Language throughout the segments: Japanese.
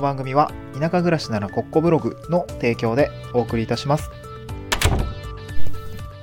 の番組は田舎暮らしならコッコブログの提供でお送りいたします。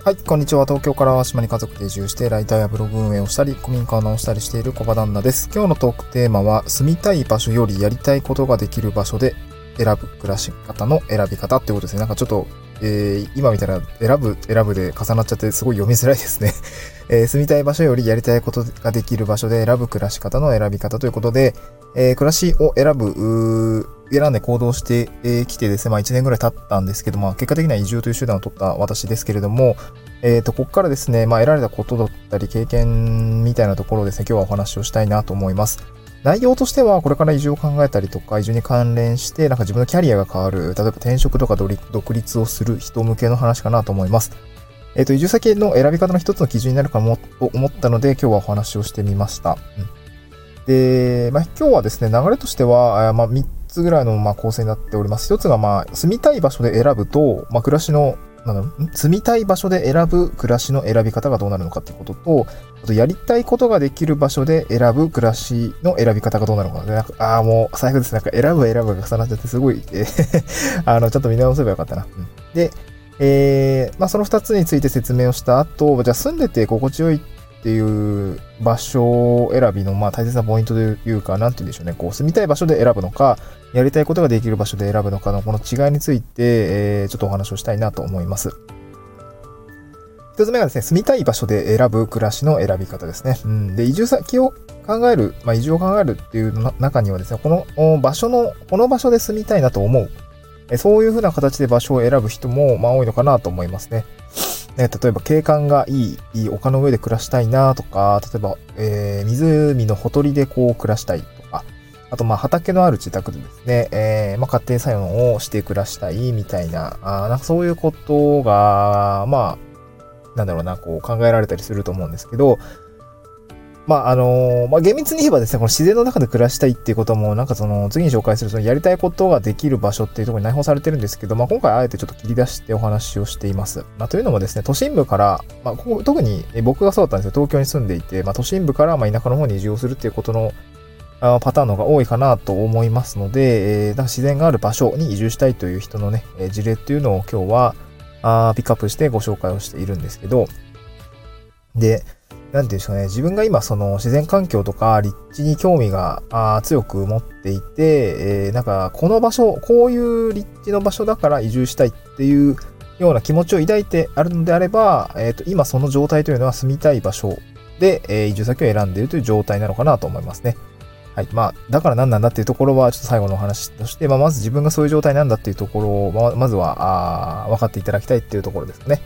はい、こんにちは。東京から島に家族で移住して、ライターやブログ運営をしたり、古民家を直したりしている小場旦那です。今日のトークテーマは、住みたい場所よりやりたいことができる場所で選ぶ暮らし方の選び方ってことですね。なんかちょっと、えー、今みたいな選ぶ、選ぶで重なっちゃってすごい読みづらいですね。えー住みたい場所よりやりたいことができる場所で選ぶ暮らし方の選び方ということで、えー暮らしを選ぶ、選んで行動してき、えー来てですね、まあ1年ぐらい経ったんですけど、まあ結果的には移住という手段を取った私ですけれども、えっ、と、ここからですね、まあ得られたことだったり経験みたいなところをですね、今日はお話をしたいなと思います。内容としては、これから移住を考えたりとか、移住に関連して、なんか自分のキャリアが変わる、例えば転職とか独立をする人向けの話かなと思います。えっ、と、移住先の選び方の一つの基準になるかもと思ったので、今日はお話をしてみました。うんで、まあ、今日はですね、流れとしては、あまあ、3つぐらいの、ま、構成になっております。一つが、まあ、住みたい場所で選ぶと、まあ、暮らしの、なん、住みたい場所で選ぶ暮らしの選び方がどうなるのかっていうことと、あと、やりたいことができる場所で選ぶ暮らしの選び方がどうなるのか。でなんかああ、もう、最悪です。なんか、選ぶ選ぶが重なっちゃって、すごい、えーあの、ちょっと見直せばよかったな。うんで、えーまあ、その2つについて説明をした後、じゃあ住んでて心地よいっていう場所選びのまあ大切なポイントというか、なんて言うんでしょうね。こう住みたい場所で選ぶのか、やりたいことができる場所で選ぶのかのこの違いについて、えーちょっとお話をしたいなと思います。一つ目がですね、住みたい場所で選ぶ暮らしの選び方ですね。うん、で、移住先を考える、まあ、移住を考えるっていう中にはですね、この場所の、この場所で住みたいなと思う。そういうふうな形で場所を選ぶ人も、まあ、多いのかなと思いますね。ね、例えば景観がいい、いい丘の上で暮らしたいなとか、例えば、えー湖のほとりでこう暮らしたいとか、あとまあ畑のある自宅でですね、えーまあ家庭作用をして暮らしたいみたいな、あなんかそういうことが、まあ、なんだろうな、こう考えられたりすると思うんですけど、まああのまあ厳密に言えばですね、この自然の中で暮らしたいっていうことも、なんかその次に紹介するそのやりたいことができる場所っていうところに内包されてるんですけど、まあ今回あえてちょっと切り出してお話をしています。まあというのもですね、都心部から、まあここ特に僕がそうだったんですよ、東京に住んでいて、まあ都心部からま田舎の方に移住をするっていうことのパターンの方が多いかなと思いますので、えー、だか自然がある場所に移住したいという人のね、え事例っていうのを今日はあピックアップしてご紹介をしているんですけど、で、なんていうんでしょうね、自分が今その自然環境とか立地に興味があ強く持っていて、えーなんかこの場所、こういう立地の場所だから移住したいっていうような気持ちを抱いてあるのであれば、えっ、と、今その状態というのは住みたい場所で、えー移住先を選んでいるという状態なのかなと思いますね。はい。まあ、だから何なんだっていうところは、ちょっと最後のお話として、まあ、まず自分がそういう状態なんだっていうところを、ままずは、あ分かっていただきたいっていうところですかね。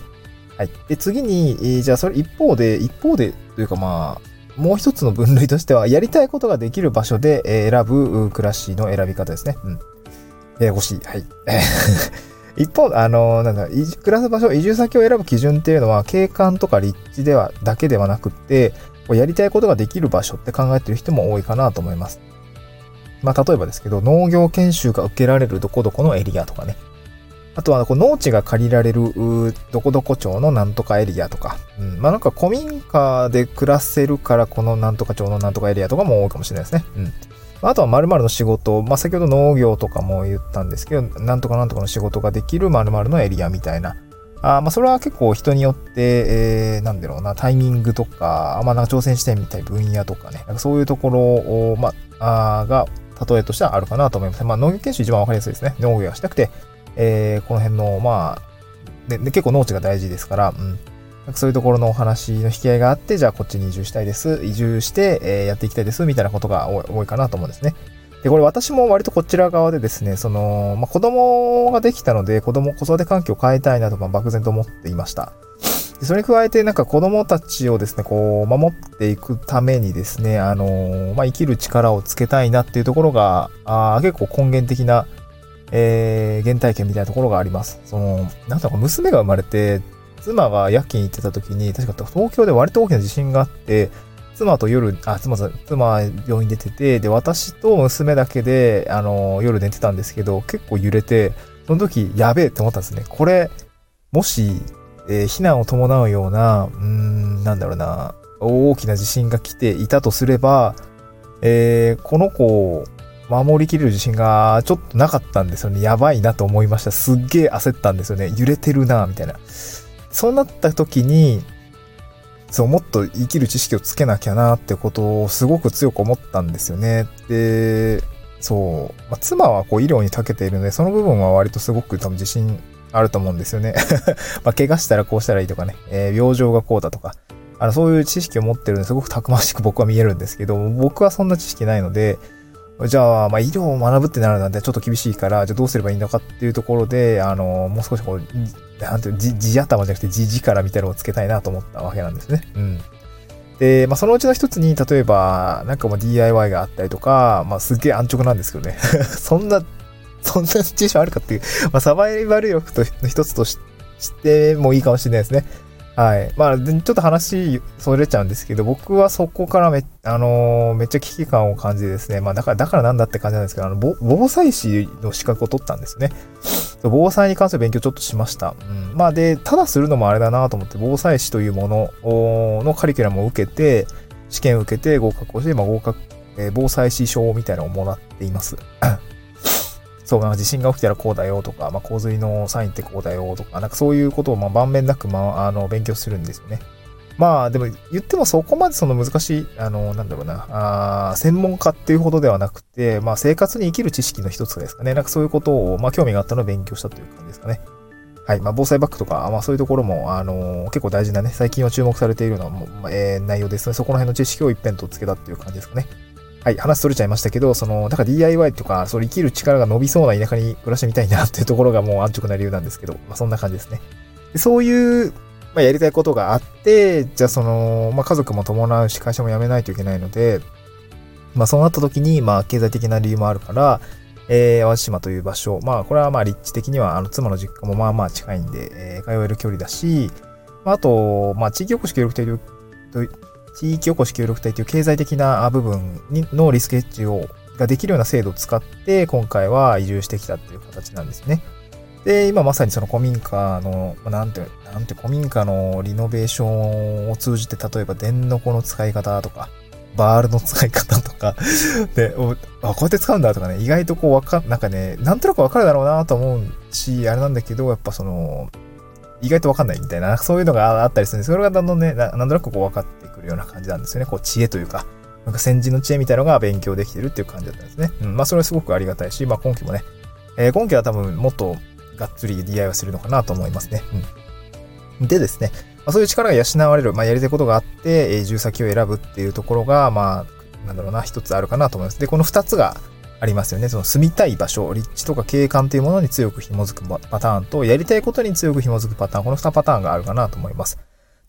はい。で、次に、えーじゃあ、それ一方で、一方で、というかまあ、もう一つの分類としては、やりたいことができる場所で選ぶ暮らしの選び方ですね。うん。ややこしい。はい。一方、あの、なんだ、暮らす場所、移住先を選ぶ基準っていうのは、景観とか立地では、だけではなくって、やりたいことができる場所って考えてる人も多いかなと思います。まあ、例えばですけど、農業研修が受けられるどこどこのエリアとかね。あとは、こう農地が借りられる、どこどこ町のなんとかエリアとか。うん。まあ、なんか古民家で暮らせるから、このなんとか町のなんとかエリアとかも多いかもしれないですね。うん。あとは〇〇の仕事、まあ、先ほど農業とかも言ったんですけど、なんとかなんとかの仕事ができる〇〇のエリアみたいな。あまあ、それは結構人によって、えー、なんだろうな、タイミングとか、まあ、なんか挑戦してみたい分野とかね、なんかそういうところを、まあ、あが、例えとしてはあるかなと思います。まあ、農業研修一番わかりやすいですね。農業がしたくて、えー、この辺の、まあ、でで結構農地が大事ですから、うん。なんかそういうところのお話の引き合いがあって、じゃあこっちに移住したいです。移住して、えーやっていきたいです。みたいなことが多いかなと思うんですね。で、これ私も割とこちら側でですね、その、まあ、子供ができたので、子供、子育て環境を変えたいなと、まあ、漠然と思っていました。でそれに加えて、なんか子供たちをですね、こう、守っていくためにですね、あのまあ、生きる力をつけたいなっていうところが、あ結構根源的な、えー原体験みたいなところがあります。その、なんだろう、娘が生まれて、妻が夜勤行ってた時に、確か東京で割と大きな地震があって、妻と夜、あ、妻さん、妻は病院出てて、で、私と娘だけで、あの、夜寝てたんですけど、結構揺れて、その時、やべえって思ったんですね。これ、もし、えー避難を伴うような、うーん、なんだろうな、大きな地震が来ていたとすれば、えーこの子守りきれる自信がちょっとなかったんですよね。やばいなと思いました。すっげえ焦ったんですよね。揺れてるなみたいな。そうなった時に、そう、もっと生きる知識をつけなきゃなってことをすごく強く思ったんですよね。で、そう、まあ、妻はこう医療に長けているので、その部分は割とすごく多分自信あると思うんですよね。まあ、怪我したらこうしたらいいとかね、えー、病状がこうだとか、あの、そういう知識を持ってるんですごくたくましく僕は見えるんですけど、僕はそんな知識ないので、じゃあ、まあ、医療を学ぶってなるなんてちょっと厳しいから、じゃあどうすればいいのかっていうところで、あの、もう少しこう、なんていう、じ、じ頭じゃなくてじ力みたいなのをつけたいなと思ったわけなんですね。うん。で、まあ、そのうちの一つに、例えば、なんかもう DIY があったりとか、まあ、すっげえ安直なんですけどね。そんな、そんなシチュエーションあるかっていう、まあ、サバイバル力との一つとしてもいいかもしれないですね。はい。まあ、ちょっと話、それちゃうんですけど、僕はそこからめ、あのー、めっちゃ危機感を感じですね。まあ、だから、だからなんだって感じなんですけど、あの、防災士の資格を取ったんですね。防災に関する勉強ちょっとしました。うん。まあ、で、ただするのもあれだなと思って、防災士というもののカリキュラムを受けて、試験を受けて合格をして、まあ、合格、えー、防災士証みたいなのをもらっています。そう、なんか地震が起きたらこうだよとか、まあ、洪水のサインってこうだよとか、なんかそういうことをまあ盤面なく、まあ、あの、勉強するんですよね。まあ、でも言ってもそこまでその難しい、あの、なんだろうな、あ専門家っていうほどではなくて、まあ、生活に生きる知識の一つですかね。なんかそういうことを、まあ、興味があったのを勉強したという感じですかね。はい。まあ、防災バッグとか、まあ、そういうところも、あのー、結構大事なね、最近は注目されているような、えー、内容ですね。そこら辺の知識を一辺とつけたっていう感じですかね。はい、話取れちゃいましたけど、その、だから DIY とか、その生きる力が伸びそうな田舎に暮らしてみたいなっていうところがもう安直な理由なんですけど、まあそんな感じですね。でそういう、まあやりたいことがあって、じゃあその、まあ家族も伴うし、会社も辞めないといけないので、まあそうなった時に、まあ経済的な理由もあるから、えー、淡路島という場所、まあこれはまあ立地的には、あの妻の実家もまあまあ近いんで、えー、通える距離だし、まああと、まあ地域おこし協力隊と地域おこし協力隊という経済的な部分のリスクヘッジをができるような制度を使って、今回は移住してきたっていう形なんですね。で、今まさにその古民家の、なんて、なんて古民家のリノベーションを通じて、例えば電の子の使い方とか、バールの使い方とか で、あ、こうやって使うんだとかね、意外とこうわか、なんかね、なんとなくわかるだろうなと思うし、あれなんだけど、やっぱその、意外とわかんないみたいな、そういうのがあったりするんです。それがだんだんね、なんとなくこう分かってくるような感じなんですよね。こう知恵というか、なんか先人の知恵みたいなのが勉強できてるっていう感じだったんですね。うん、まあそれはすごくありがたいし、まあ今期もね、えー、今期は多分もっとがっつり DIY するのかなと思いますね。うん。でですね、まあ、そういう力が養われる、まあやりたいことがあって、移住先を選ぶっていうところが、まあ、なんだろうな、一つあるかなと思います。で、この二つがありますよね。その住みたい場所、立地とか景観というものに強く紐づくパターンと、やりたいことに強く紐づくパターン、この2パターンがあるかなと思います。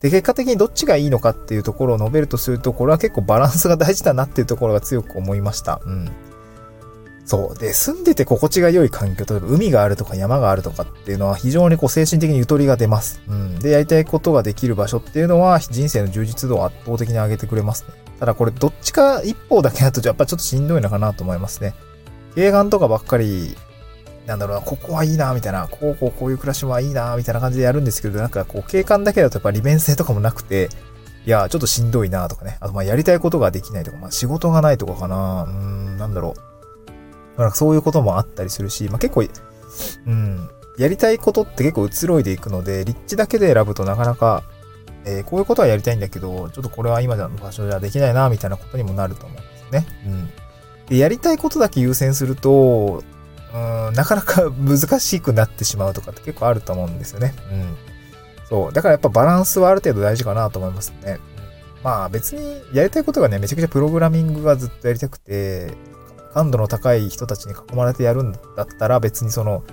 で、結果的にどっちがいいのかっていうところを述べるとすると、これは結構バランスが大事だなっていうところが強く思いました。うん。そう。で、住んでて心地が良い環境、例えば海があるとか山があるとかっていうのは非常にこう精神的にゆとりが出ます。うん。で、やりたいことができる場所っていうのは人生の充実度を圧倒的に上げてくれますね。ただこれどっちか一方だけだとやっぱちょっとしんどいのかなと思いますね。映画とかばっかり、なんだろうな、ここはいいな、みたいな、こうこうこういう暮らしはいいな、みたいな感じでやるんですけど、なんかこう景観だけだとやっぱ利便性とかもなくて、いや、ちょっとしんどいな、とかね。あとまやりたいことができないとか、まあ仕事がないとかかな。うーん、なんだろう。なんかそういうこともあったりするし、まあ結構、うん、やりたいことって結構移ろいでいくので、立地だけで選ぶとなかなか、えー、こういうことはやりたいんだけど、ちょっとこれは今の場所じゃできないな、みたいなことにもなると思うんですね。うん。で、やりたいことだけ優先すると、うん、なかなか難しくなってしまうとかって結構あると思うんですよね。うん。そう。だからやっぱバランスはある程度大事かなと思いますね。まあ別にやりたいことがね、めちゃくちゃプログラミングがずっとやりたくて、感度の高い人たちに囲まれてやるんだったら別にその、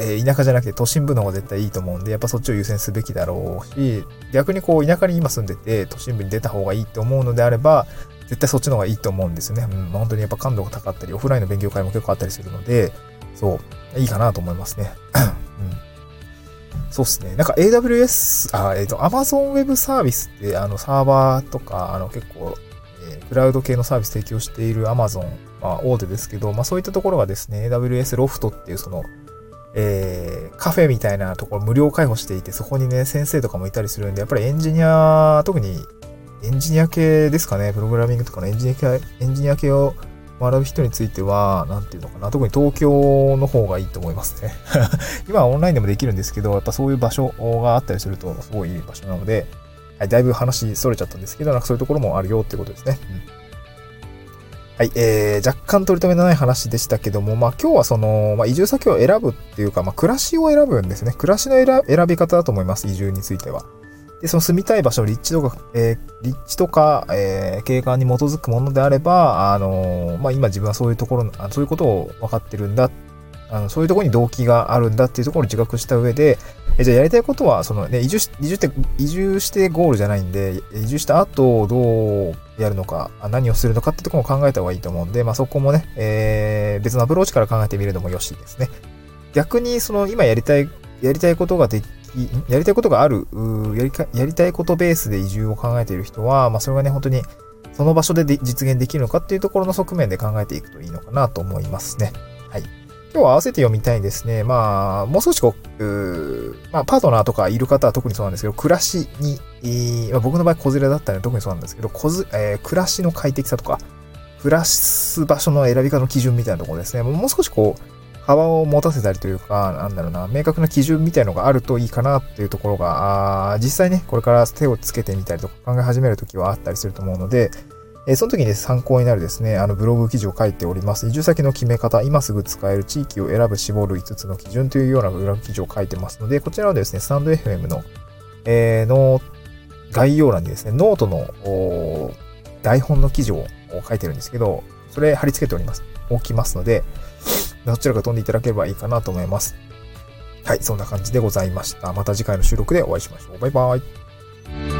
えー、田舎じゃなくて都心部の方が絶対いいと思うんで、やっぱそっちを優先すべきだろうし、逆にこう田舎に今住んでて都心部に出た方がいいって思うのであれば、絶対そっちの方がいいと思うんですよね。うん、本当にやっぱ感度が高かったり、オフラインの勉強会も結構あったりするので、そう、いいかなと思いますね。そうっすね。なんか AWS、あ、えっ、ー、と、Amazon Web サービスって、あの、サーバーとか、あの、結構、えー、クラウド系のサービス提供している Amazon、まあ、大手ですけど、まあ、そういったところがですね、AWS ロフトっていうその、えー、カフェみたいなところ無料開放していて、そこにね、先生とかもいたりするんで、やっぱりエンジニア、特にエンジニア系ですかね、プログラミングとかのエンジニア系エンジニア系を学ぶ人については、なんていうのかな、特に東京の方がいいと思いますね。今はオンラインでもできるんですけど、やっぱそういう場所があったりすると、すごいいい場所なので、はい、だいぶ話それちゃったんですけど、なんかそういうところもあるよってことですね。うんはい、えー、若干取り留めのない話でしたけども、まあ今日はその、まあ移住先を選ぶっていうか、まあ暮らしを選ぶんですね。暮らしの選び方だと思います、移住については。で、その住みたい場所、立地とか、えー、立地とか、えー、景観に基づくものであれば、あのー、まあ今自分はそういうところ、そういうことを分かってるんだあのそういうところに動機があるんだっていうところを自覚した上で、えじゃあやりたいことは、そのね、移住し、移住って、移住してゴールじゃないんで、移住した後どうやるのか、何をするのかってところも考えた方がいいと思うんで、まあそこもね、えー、別のアプローチから考えてみるのもよしですね。逆に、その今やりたい、やりたいことができ、やりたいことがある、やりか、やりたいことベースで移住を考えている人は、まあそれがね、本当にその場所で実現できるのかっていうところの側面で考えていくといいのかなと思いますね。はい。今日は合わせて読みたいですね。まあ、もう少しこう、まあ、パートナーとかいる方は特にそうなんですけど、暮らしに、え、まあ、僕の場合、子連れだったので特にそうなんですけど、こずえー、暮らしの快適さとか、暮らす場所の選び方の基準みたいなところですね。もう少しこう、幅を持たせたりというか、なんだろうな、明確な基準みたいのがあるといいかなっていうところが、あ実際ね、これから手をつけてみたりとか考え始めるときはあったりすると思うので、えその時に参考になるですね、あのブログ記事を書いております。移住先の決め方、今すぐ使える地域を選ぶ、絞る5つの基準というようなブログ記事を書いてますので、こちらはですね、スタンド FM の、えー、の概要欄にですね、ノートの台本の記事を書いてるんですけど、それ貼り付けております。置きますので、どちらか飛んでいただければいいかなと思います。はい、そんな感じでございました。また次回の収録でお会いしましょう。バイバイ。